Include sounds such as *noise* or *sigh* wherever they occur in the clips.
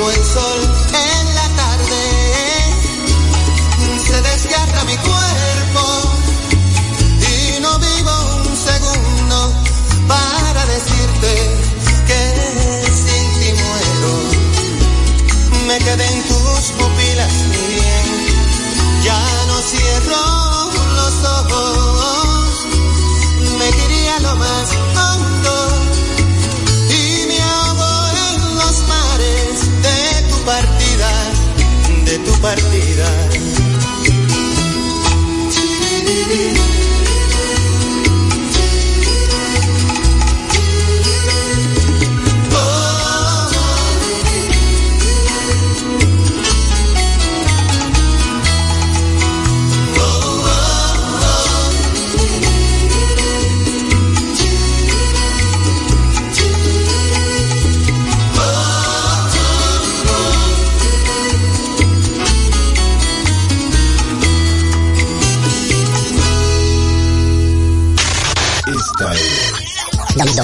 como el sol.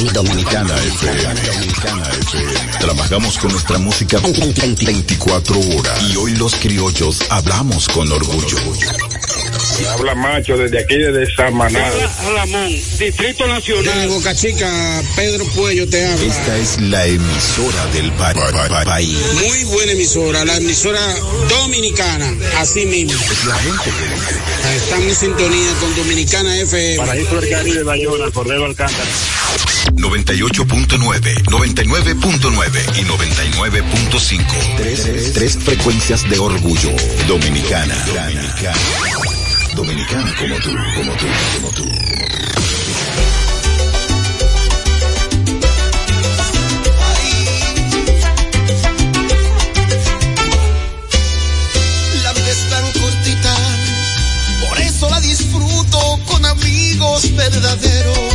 Dominicana FM. Trabajamos con nuestra música 24 horas. Y hoy los criollos hablamos con orgullo. Habla Macho desde aquí, desde Samaná. Alamón, Distrito Nacional. De Boca Chica, Pedro Puello te habla. Esta es la emisora del país. Muy buena emisora, la emisora dominicana, así mismo. Es la gente que Estamos en sintonía con Dominicana FM. Paraíso del Caribe, Bayona, Cordero Alcántara. 98.9, 99.9 y 99.5. Tres, tres frecuencias de orgullo. Dominicana. Dominicana. Dominicana como tú, como tú, como tú. La vida es tan cortita, por eso la disfruto con amigos verdaderos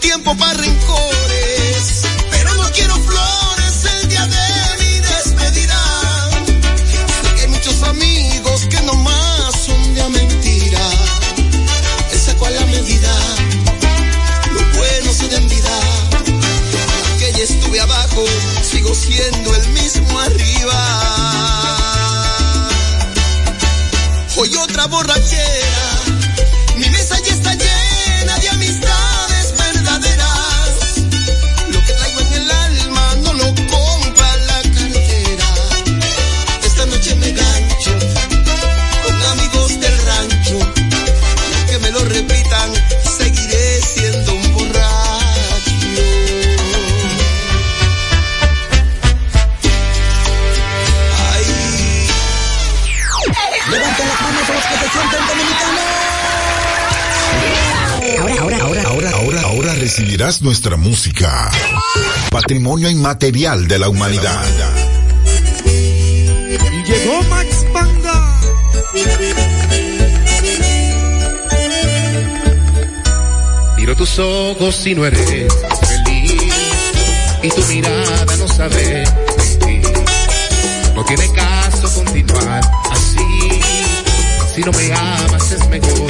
tiempo para rencores, pero no quiero flores el día de mi despedida. Sé que hay muchos amigos que nomás son de mentira. Esa cual la medida, lo bueno se sin envidia. Que ya estuve abajo, sigo siendo el mismo arriba. Hoy otra borrachera nuestra música, patrimonio inmaterial de la humanidad. Y llegó Max Panda. Miro tus ojos y no eres feliz, y tu mirada no sabe mentir. No tiene caso continuar así, si no me amas es mejor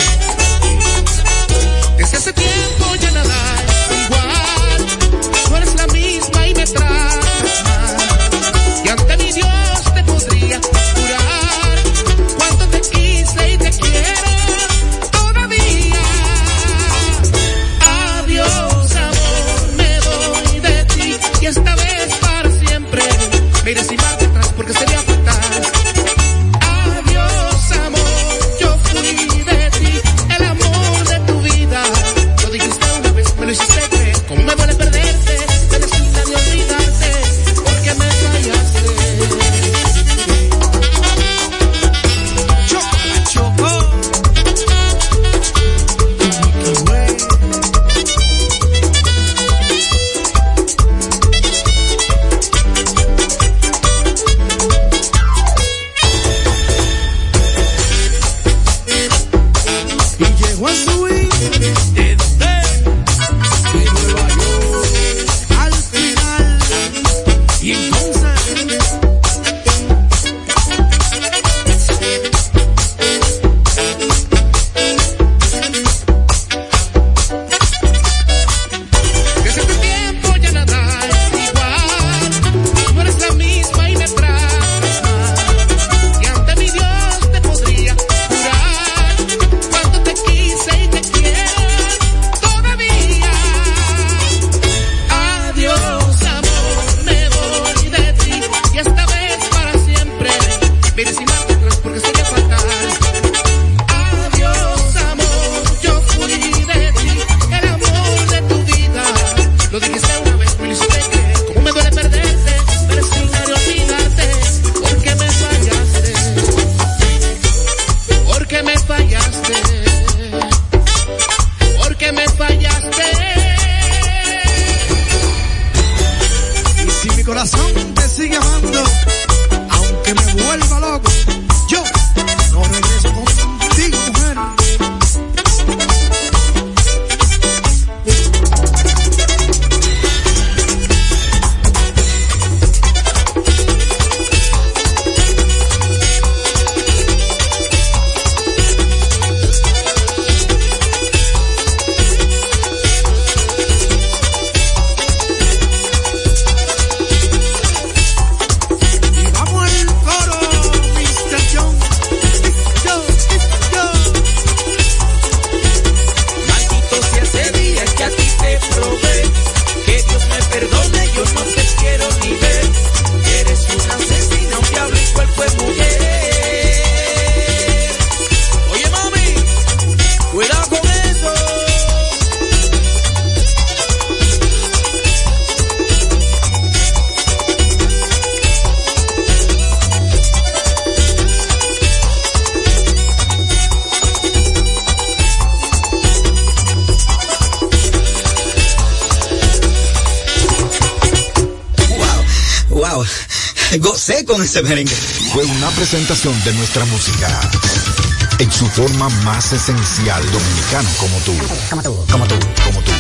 ese merengue. Fue una presentación de nuestra música en su forma más esencial, dominicano como tú. Como tú, como tú. Como tú.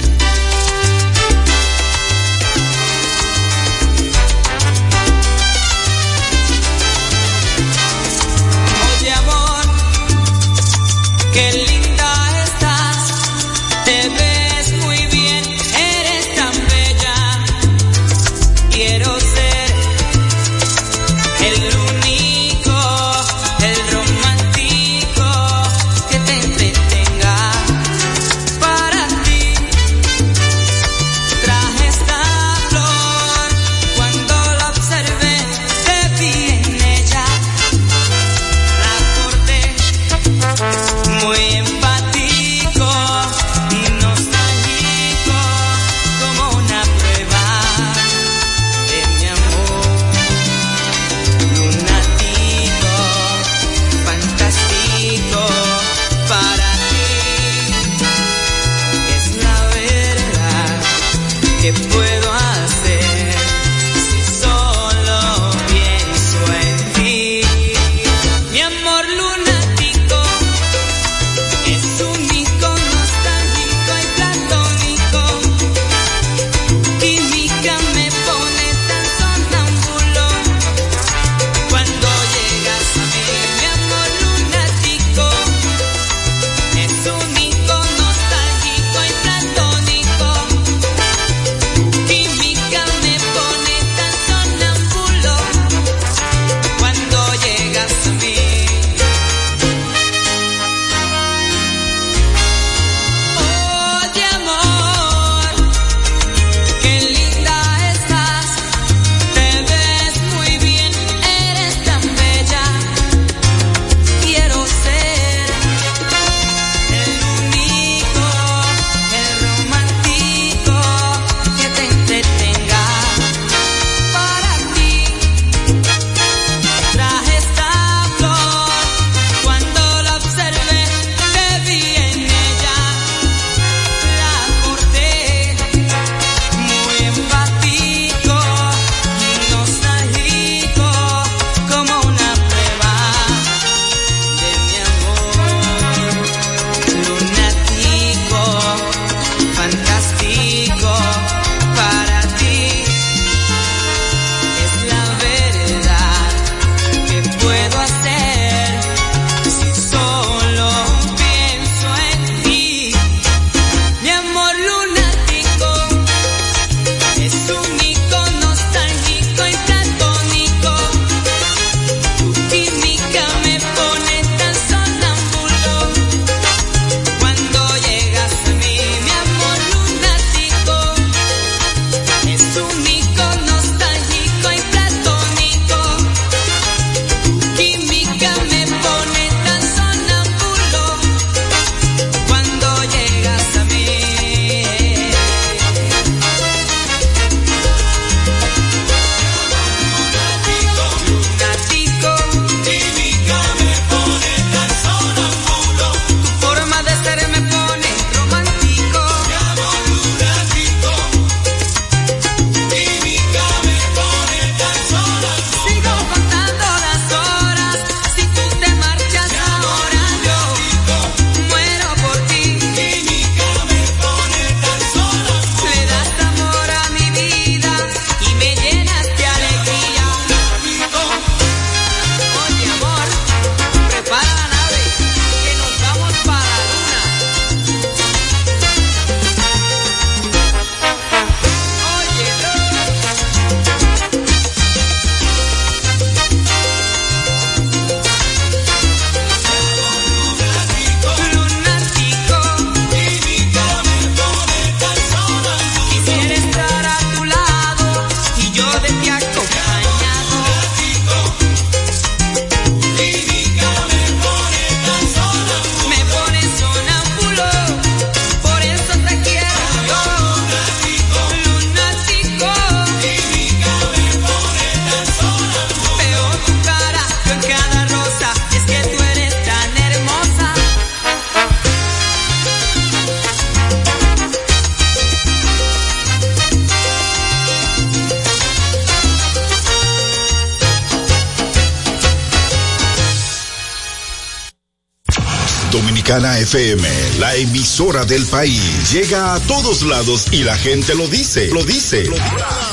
del país. Llega a todos lados y la gente lo dice, lo dice.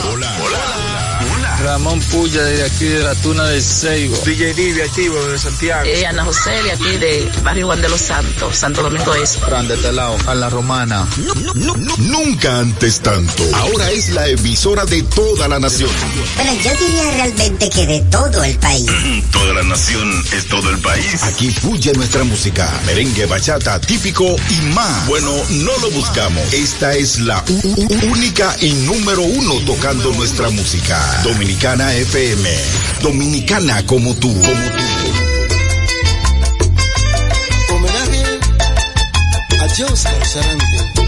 Hola, hola. Ramón Puya, de aquí de la Tuna del Seibo. DJ Divi, activo de Santiago. Eh, Ana José, de aquí de Barrio Juan de los Santos, Santo Domingo es. Fran de Telao, a la Romana. No, no, no, nunca antes tanto. Ahora es la emisora de toda la nación. Bueno, yo diría realmente que de todo el país. *clears throat* toda la nación es todo el país. Aquí fluye nuestra música, merengue, bachata, típico y más. Bueno, no lo buscamos. Esta es la única y número uno tocando nuestra música. Domin Dominicana FM. Dominicana como tú. Como tú. Homenaje a Joseph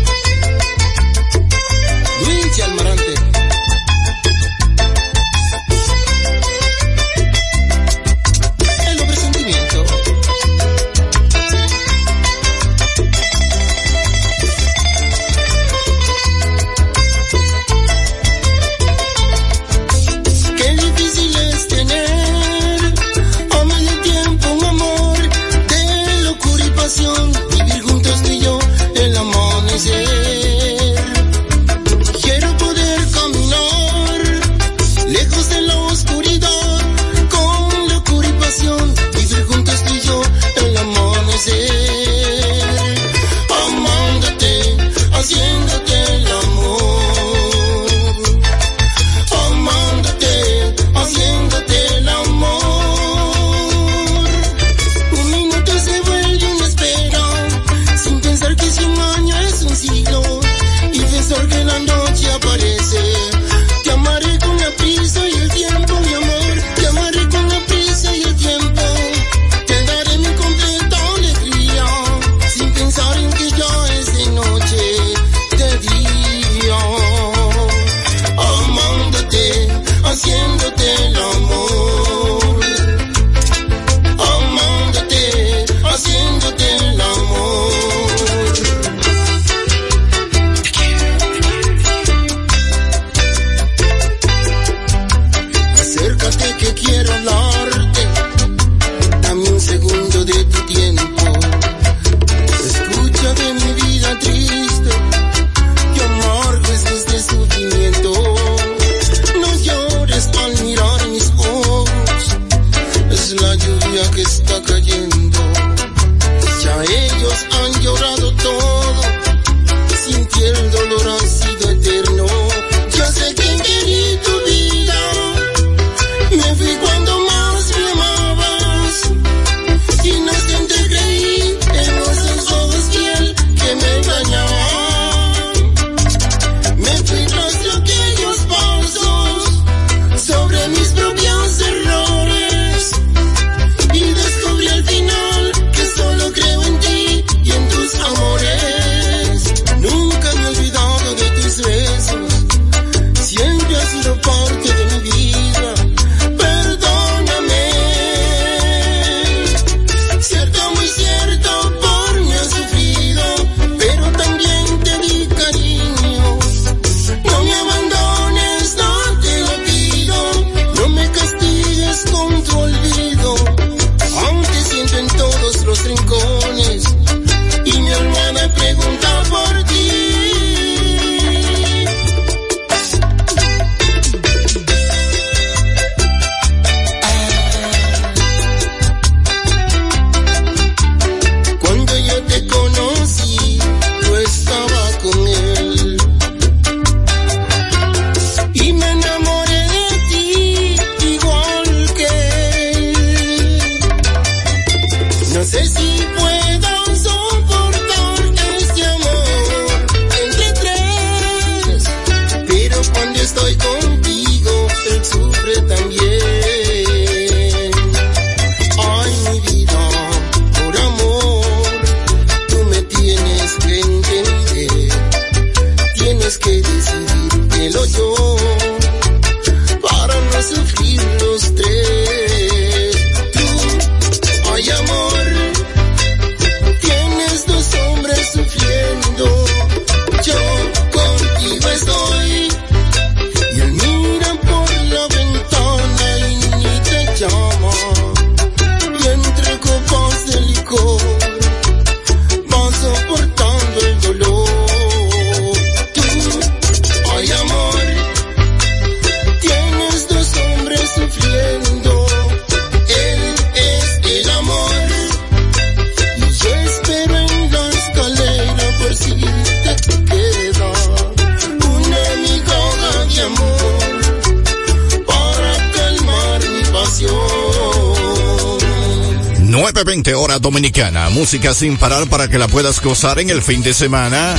dominicana, música sin parar para que la puedas gozar en el fin de semana.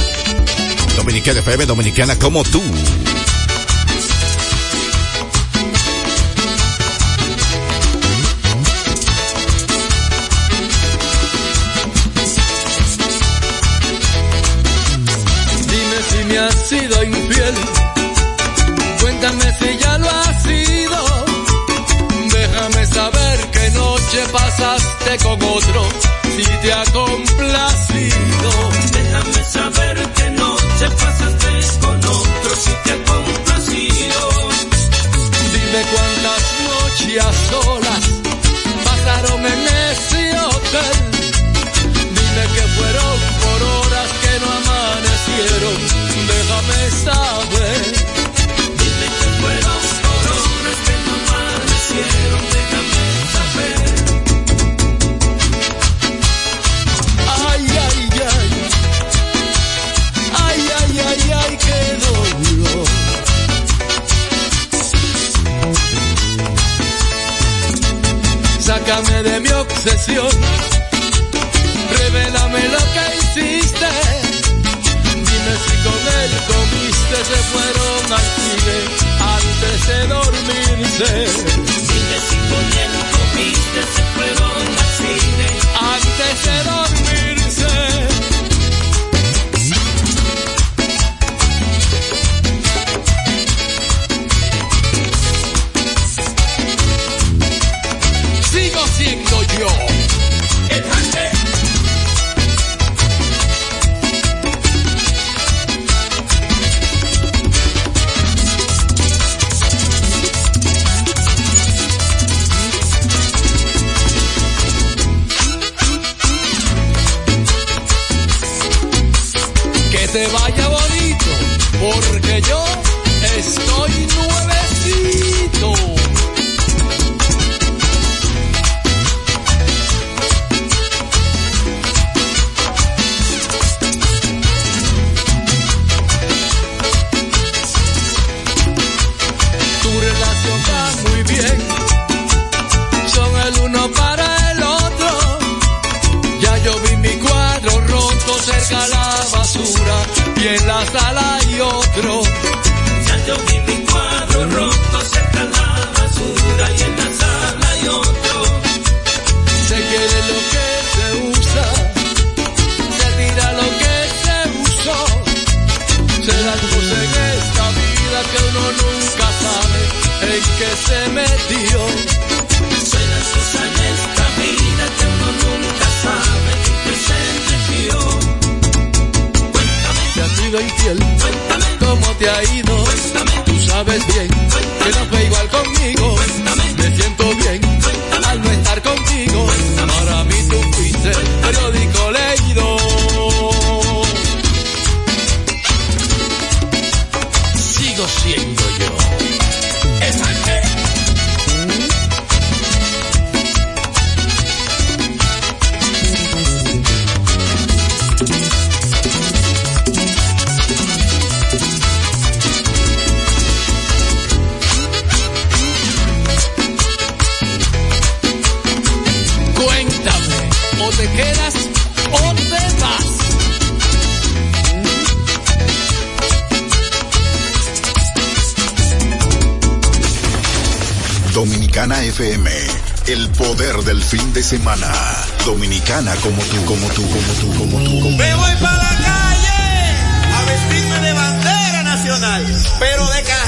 Dominicana FM, dominicana como tú. se metió. Suena Susan en esta vida que uno nunca sabe que se metió. Cuéntame. ¿Te ha sido infiel? Cuéntame. ¿Cómo te ha ido? Cuéntame. Tú sabes bien fin de semana. Dominicana como tú, como tú, como tú, como tú. Como Me voy para la calle a vestirme de bandera nacional, pero de cajón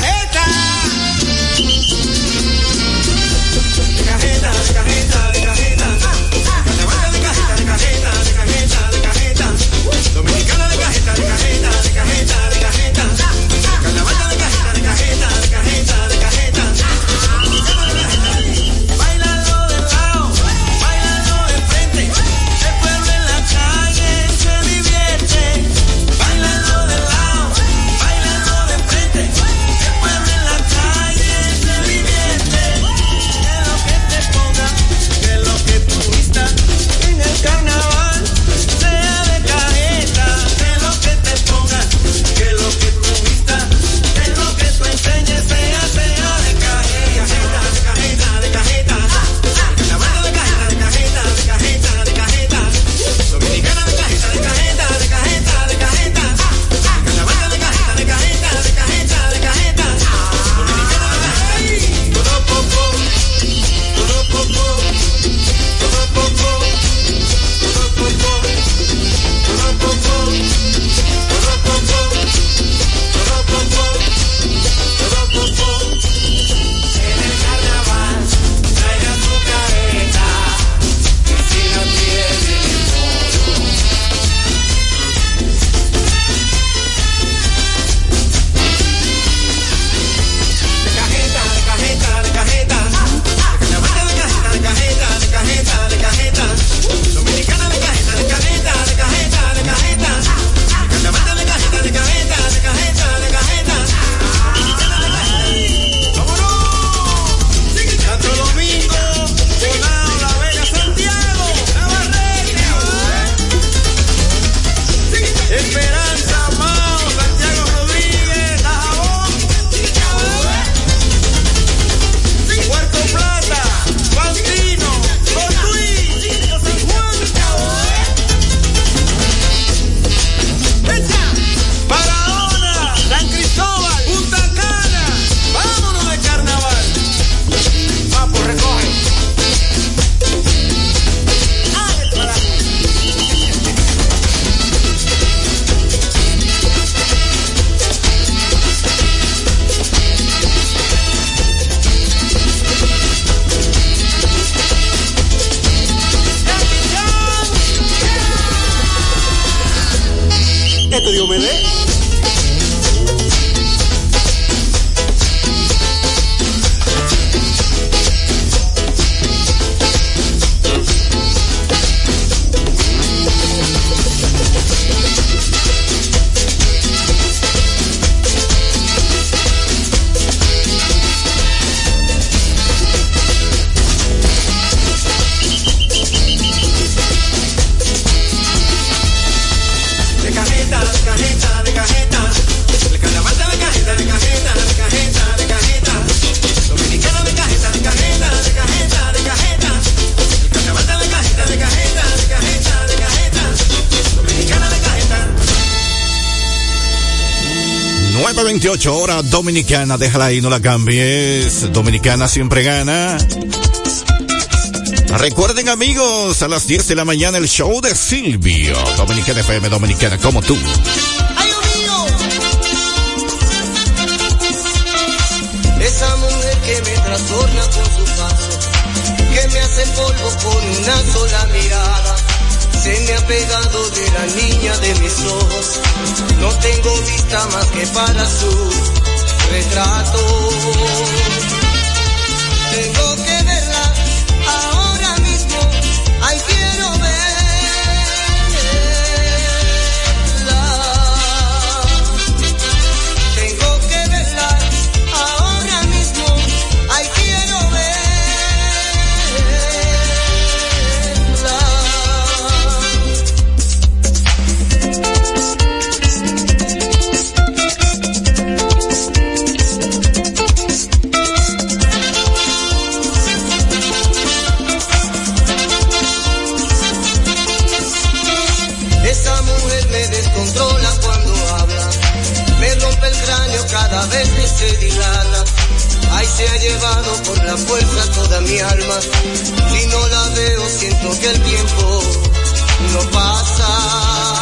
928 hora dominicana, déjala ahí, no la cambies. Dominicana siempre gana. Recuerden amigos, a las 10 de la mañana el show de Silvio. Dominicana FM, Dominicana como tú. Esa mujer que me trastorna con su paso, que me hace polvo con una sola mirada. Pegado de la niña de mis ojos. No tengo vista más que para su retrato. Llevado por la fuerza toda mi alma. Si no la veo, siento que el tiempo no pasa.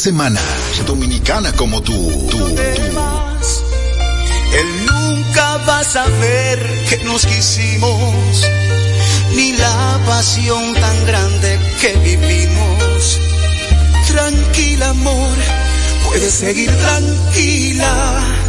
semana. Dominicana como tú. tú, tú. Él nunca va a saber que nos quisimos, ni la pasión tan grande que vivimos. Tranquila, amor, puedes seguir tranquila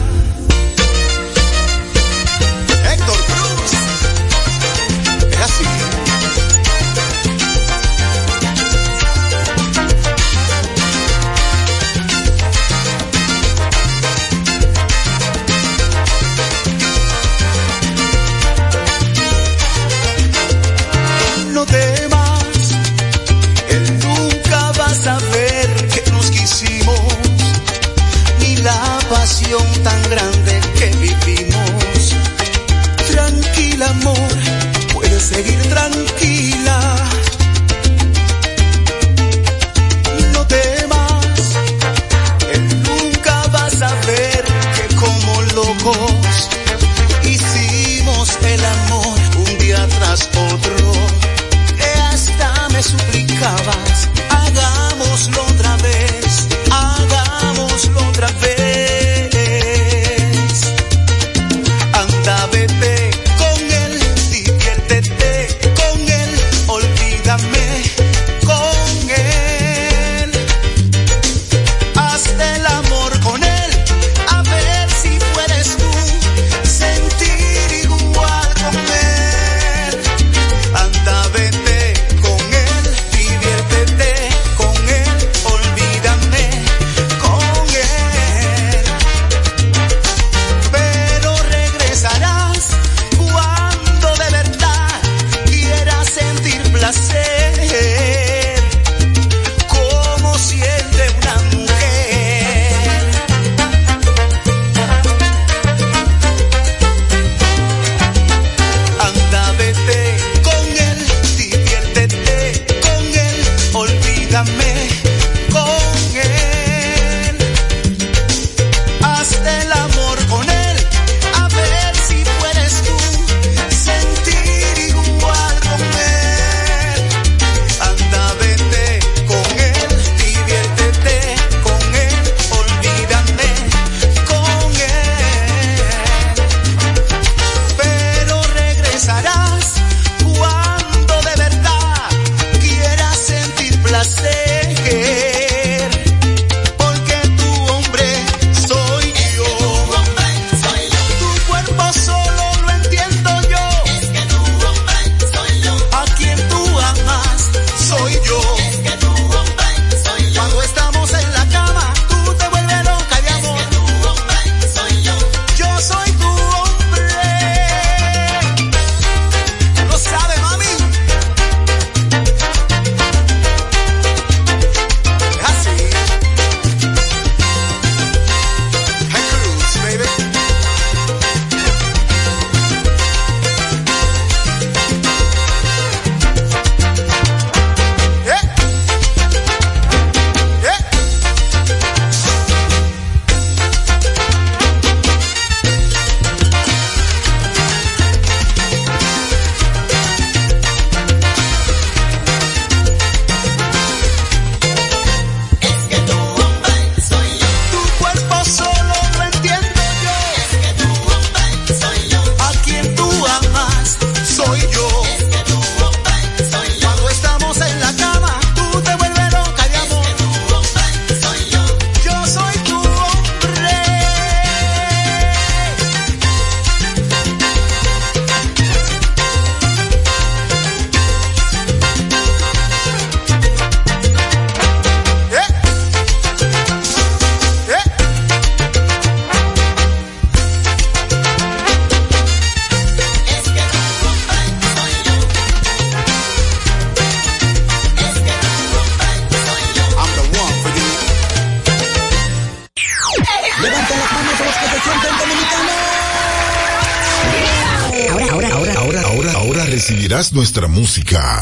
música.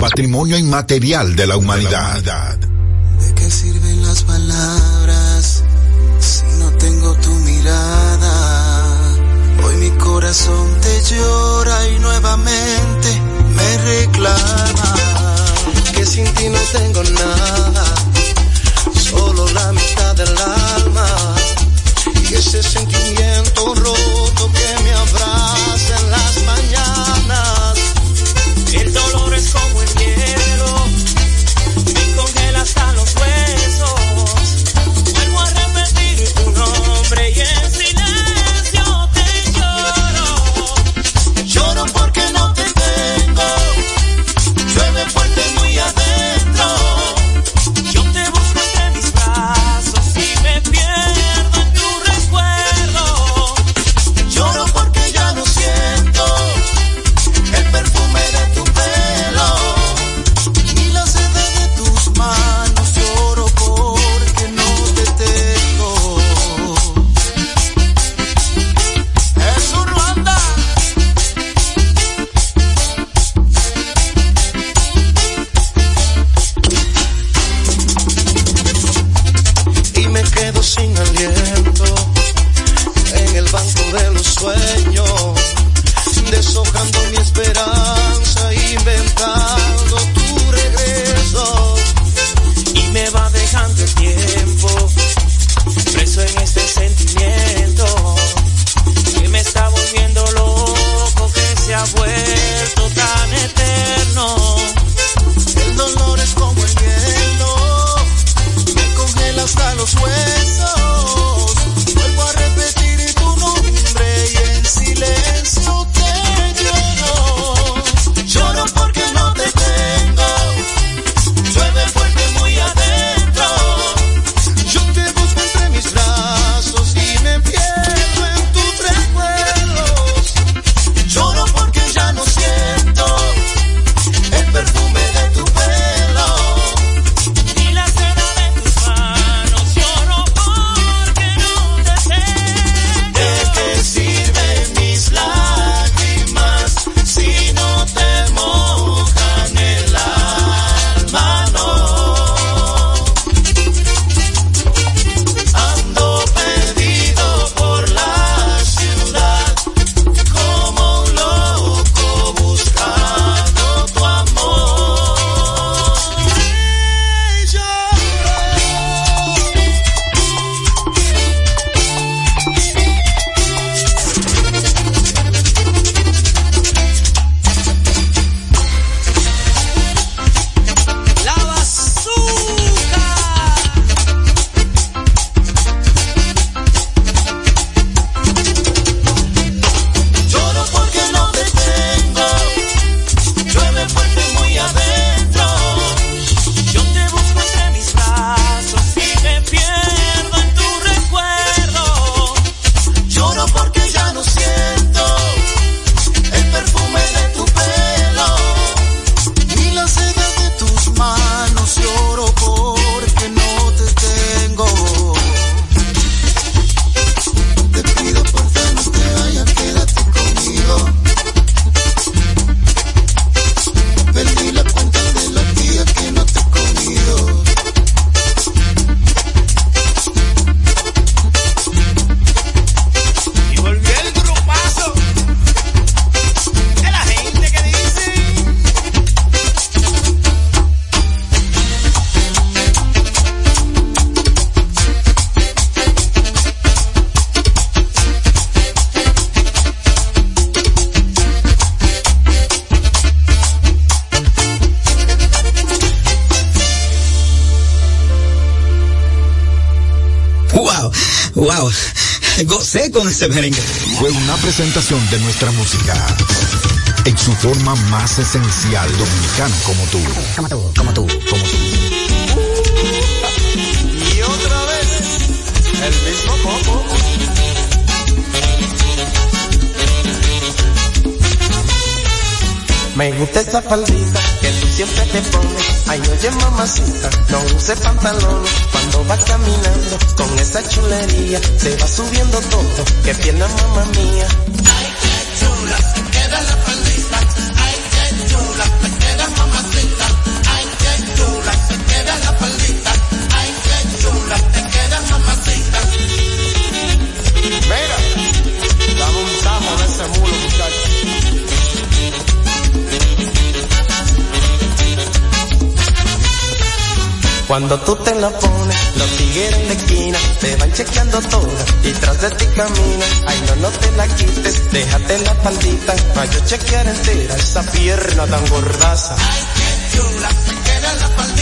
Patrimonio inmaterial de la humanidad. ¿De qué sirven las palabras si no tengo tu mirada? Hoy mi corazón te llora y nuevamente me reclama que sin ti no tengo nada, solo la mitad del alma y ese sentimiento Este Fue una presentación de nuestra música. En su forma más esencial, dominicano como tú. Como tú, como tú, como tú. Y otra vez, el mismo coco. Me gusta esa faldita que tú siempre te pones. Ay, oye mamacita, no use pantalón. Cuando vas caminando con esa chulería, se va subiendo todo. Que pierna mamá mía. Cuando tú te la pones, los tigueros en la esquina te van chequeando toda y tras de ti camina. Ay, no, no te la quites, déjate la paldita para yo chequear entera esa pierna tan gordaza. Ay, qué chula, se queda la.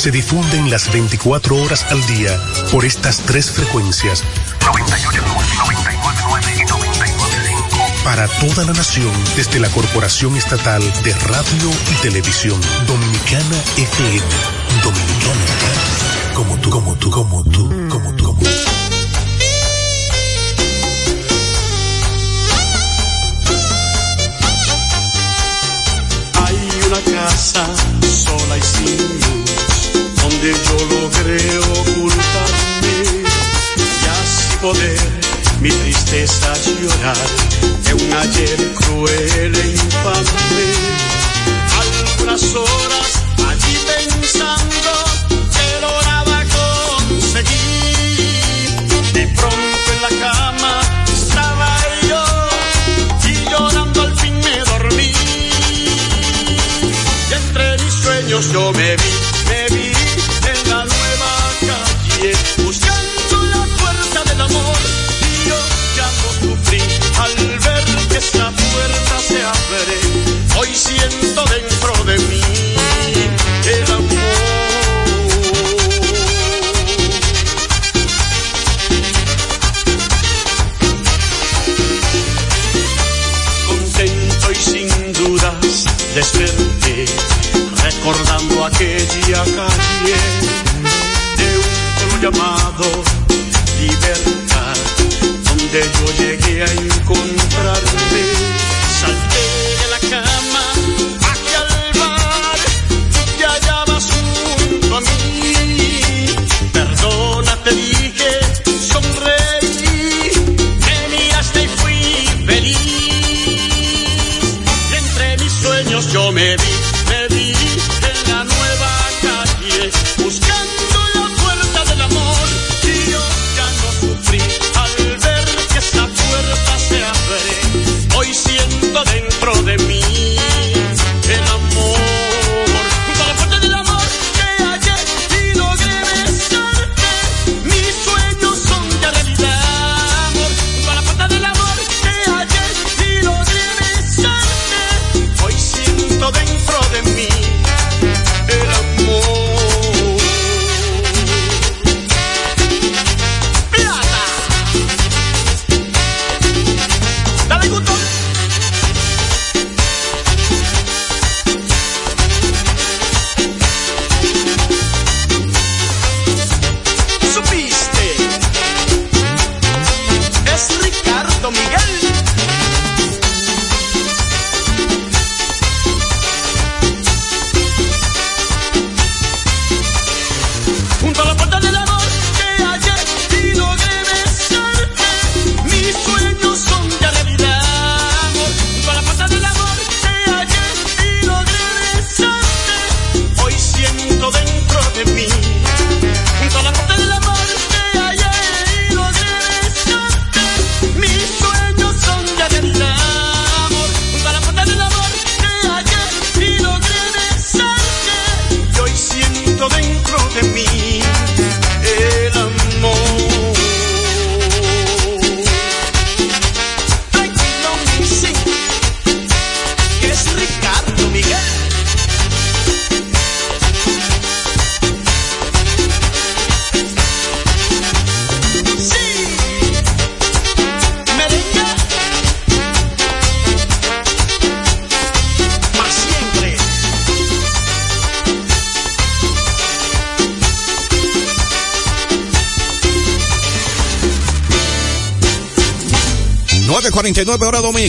se difunden las 24 horas al día por estas tres frecuencias. 98, 99 y Para toda la nación desde la Corporación Estatal de Radio y Televisión Dominicana FM. Dominicana. Como tú, como tú, como tú, como tú, como tú. Hay una casa sola y sin luz donde yo logré ocultarme y así poder mi tristeza llorar de un ayer cruel e infame. Algunas horas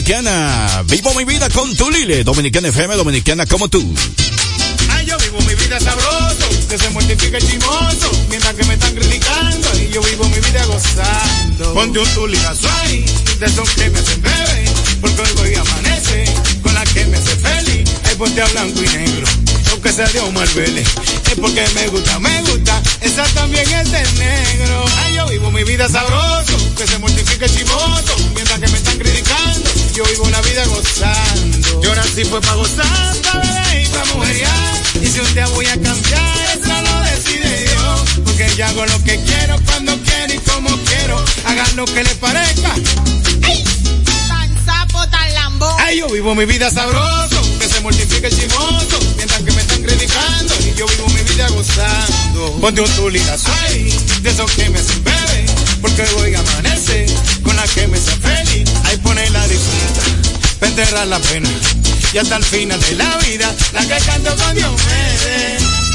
dominicana. Vivo mi vida con tu Lile. Dominicana FM, dominicana como tú. Ay, yo vivo mi vida sabroso, que se mortifica el chimoso, mientras que me están criticando y yo vivo mi vida gozando. Ponte un tuligazo ahí, de esos que me hacen bebé, porque hoy amanece, con la que me hace feliz, hay ponte a blanco y negro, aunque sea de Omar Vélez, es porque me gusta, me gusta, esa también es de negro. Ay, yo vivo mi vida sabroso, que se mortifica el chimoso, yo vivo la vida gozando. Yo nací fue para gozar, pa' beber y pa' mujerear, y si un día voy a cambiar, eso lo decide Dios, porque yo hago lo que quiero, cuando quiero y como quiero, hagan lo que les parezca. Tan sapo, tan lambo. Ay, yo vivo mi vida sabroso, que se mortifique el chimoso, mientras que me están criticando y yo vivo mi vida gozando. Ponte un tuligazo ahí, de esos que me hacen porque voy a amanecer, con la que me hace feliz, ahí pone la disfruta, enterrar la pena, y hasta el final de la vida, la que canto con Dios me dé.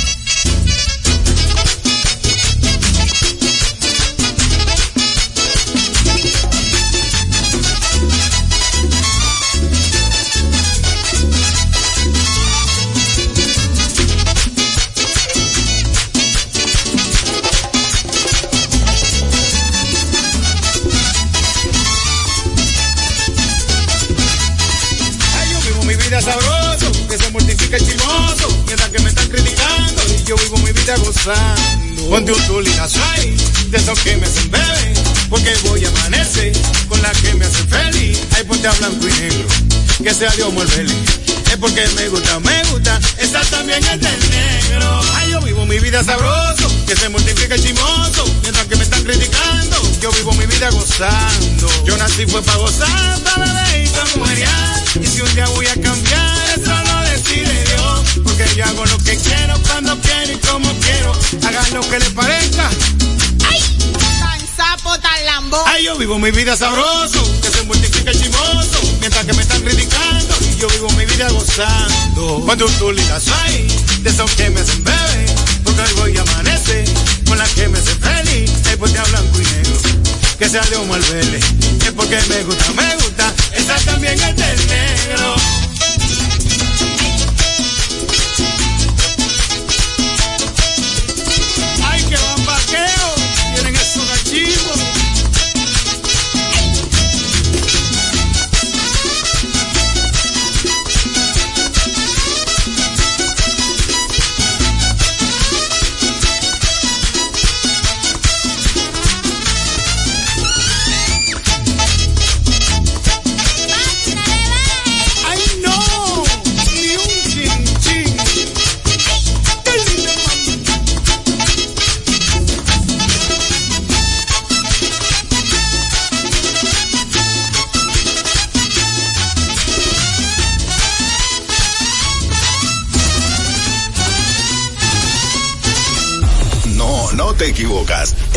Yo vivo mi vida gozando. Ponte un ahí, de esos que me hacen bebé, porque voy a amanecer con la que me hace feliz. Ay, ponte a blanco y negro, que sea Dios Vélez. Es porque me gusta, me gusta, esa también es del negro. Ay, yo vivo mi vida sabroso, que se mortifica el chimoso, mientras que me están criticando, yo vivo mi vida gozando. Yo nací fue para gozar, para beber y para y si un día voy a cambiar, eso porque yo hago lo que quiero, cuando quiero y como quiero, hagan lo que les parezca. Tan sapo, tan lambo. Ay, yo vivo mi vida sabroso, que se multiplica el chimoso, mientras que me están criticando, y yo vivo mi vida gozando. Cuando un tuligazo ahí, de esos que me hacen bebé, porque hoy voy a amanecer, con la que me hace feliz, es porque blanco y negro, que sea de Omar Vélez, es porque me gusta, me gusta, esa también es del negro.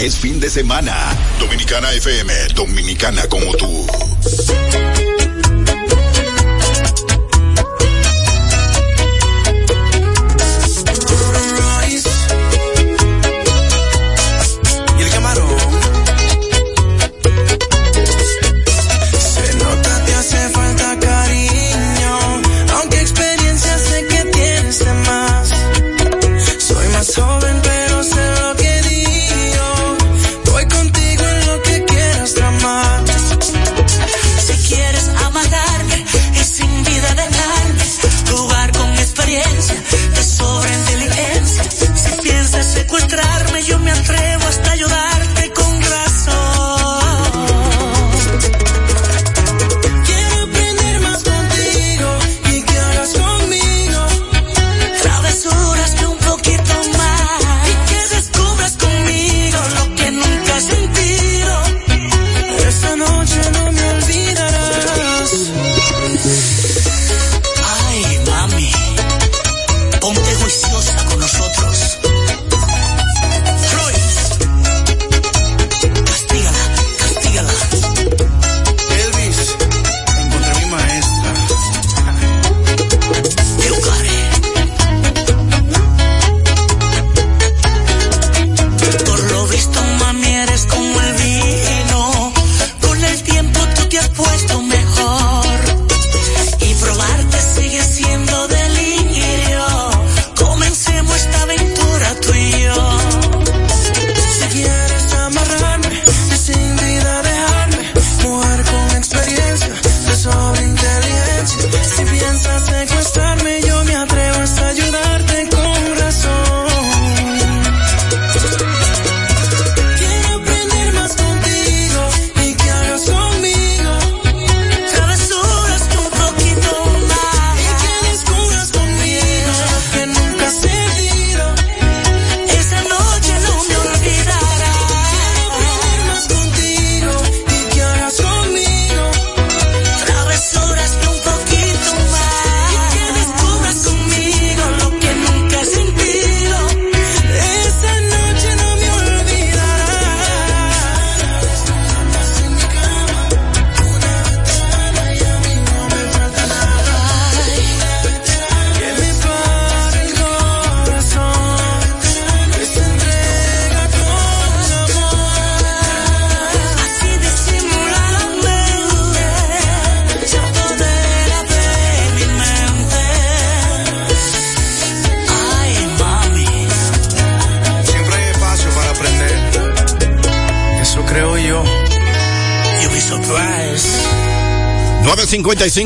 Es fin de semana. Dominicana FM, dominicana como tú.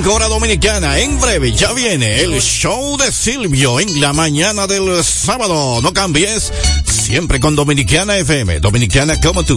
hora dominicana. En breve ya viene el show de Silvio en la mañana del sábado. No cambies, siempre con Dominicana FM, Dominicana como tú.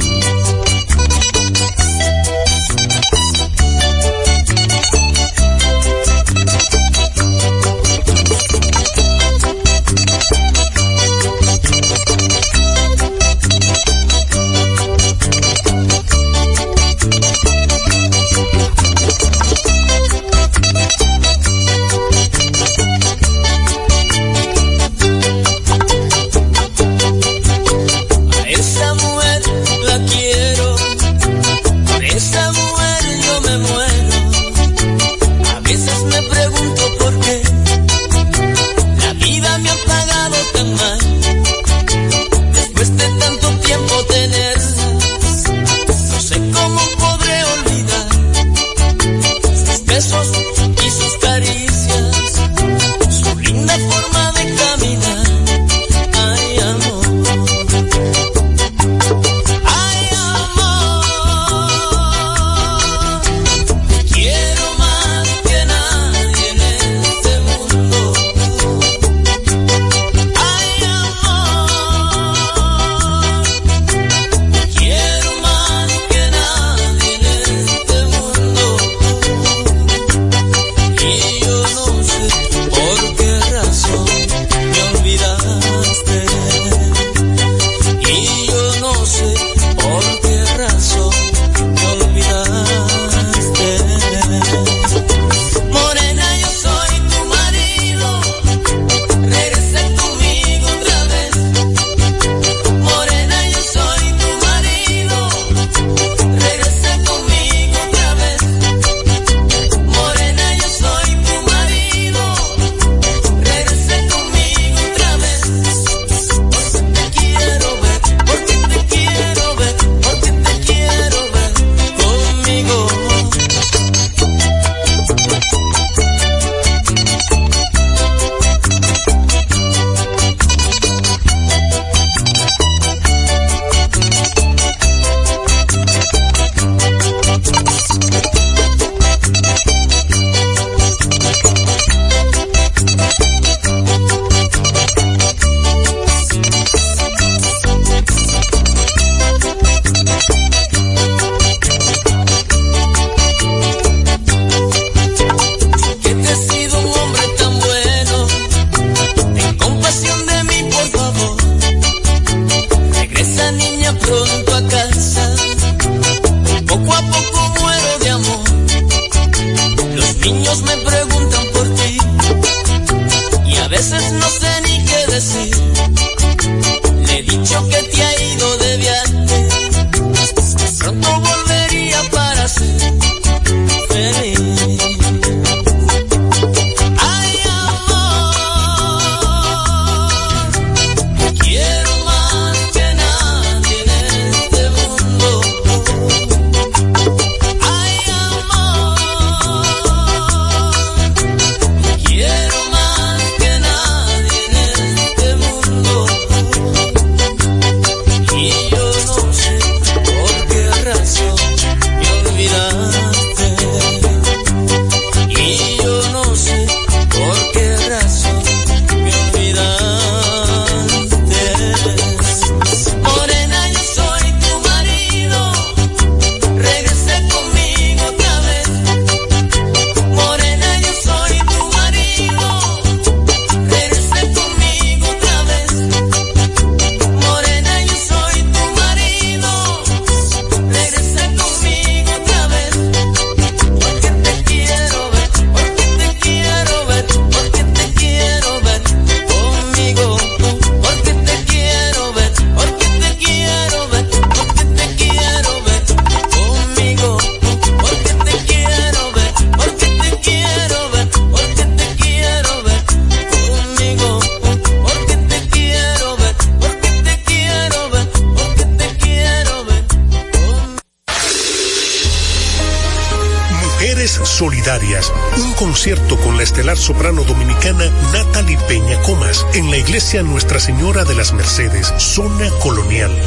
un concierto con la estelar soprano dominicana Natalie Peña Comas en la iglesia Nuestra Señora de las Mercedes, zona colonial.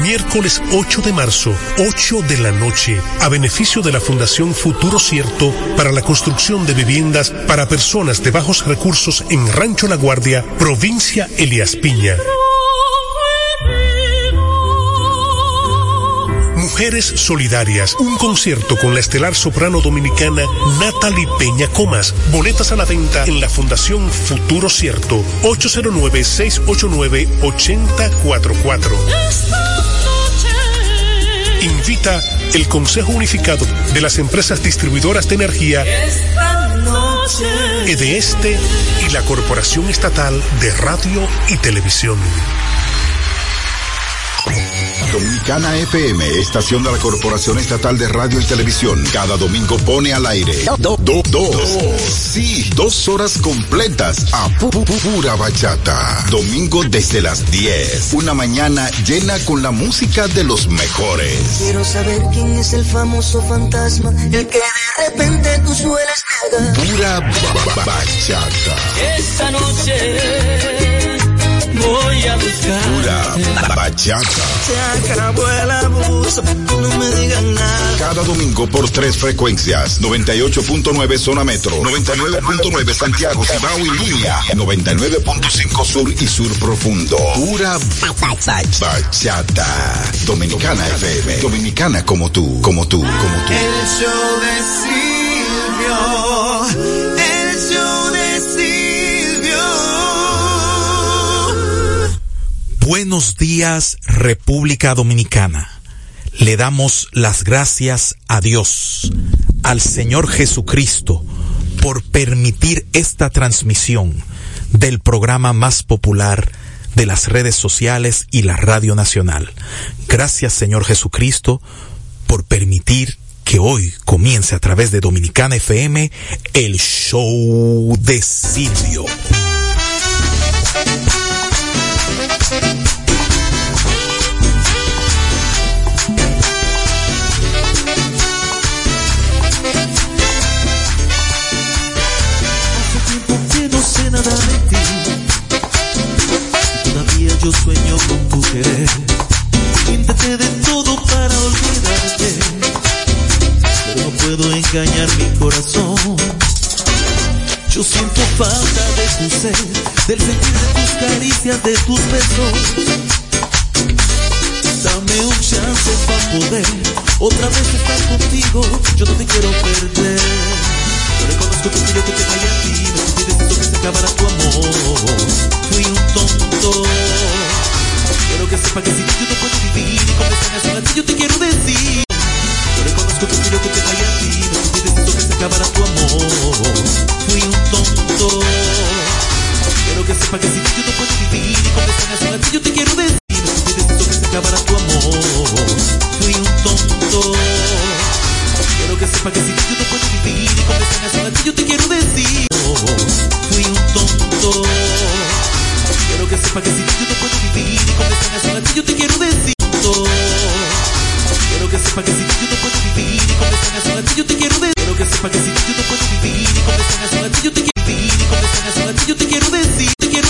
miércoles 8 de marzo, 8 de la noche, a beneficio de la Fundación Futuro Cierto para la construcción de viviendas para personas de bajos recursos en Rancho La Guardia, provincia Elias Piña. Mujeres Solidarias, un concierto con la estelar soprano dominicana Natalie Peña Comas. Boletas a la venta en la Fundación Futuro Cierto, 809-689-8044. Invita el Consejo Unificado de las Empresas Distribuidoras de Energía de Este y la Corporación Estatal de Radio y Televisión. Dominicana FM, estación de la Corporación Estatal de Radio y Televisión, cada domingo pone al aire do, do, dos, sí, dos horas completas a pu, pu, pu, pura bachata. Domingo desde las 10, una mañana llena con la música de los mejores. Quiero saber quién es el famoso fantasma, el que de repente tú sueles negar. Pura ba- ba- bachata. Esta noche voy a buscar. Pura bachata. Se acabó el abuso, no me digan nada. Cada domingo por tres frecuencias. 98.9 zona metro. 99.9 Santiago, Cibao y Línea. 99.5 sur y sur profundo. Pura bachata. Dominicana FM. Dominicana como tú, como tú, como tú. El show de Silvio, Buenos días, República Dominicana. Le damos las gracias a Dios, al Señor Jesucristo, por permitir esta transmisión del programa más popular de las redes sociales y la Radio Nacional. Gracias, Señor Jesucristo, por permitir que hoy comience a través de Dominicana FM el show de Silvio. Yo sueño con tu querer. Intenté de todo para olvidarte. Pero no puedo engañar mi corazón. Yo siento falta de tu ser, del sentir de tus caricias, de tus besos. Dame un chance para poder otra vez estar contigo. Yo no te quiero perder. Yo reconozco fui yo que te fallé a ti. Me sentí deciso que se acabara tu amor. Fui un tonto. Quiero que sepa que sin ti yo no puedo vivir. Y esta canción a ti yo te quiero decir. Yo reconozco fui yo que te fallé a ti. Me sentí deciso que se acabara tu amor. Fui un tonto. Quiero que sepa que sin ti yo no puedo vivir. Y esta canción a ti yo te quiero decir. Me sentí deciso que se acabara tu amor. Fui un tonto. Que sepa que sin ti yo no puedo vivir. Y esta canción a ti yo te quiero decir. Fui un tonto. Quiero que sepa que sin ti yo no puedo vivir. Y esta canción a ti yo te quiero decir. Quiero que sepa que sin ti yo no puedo vivir. Y esta canción a ti yo te quiero decir. Quiero que sepa que sin ti yo no puedo vivir. Y esta canción a ti yo te quiero. Y a yo te quiero decir.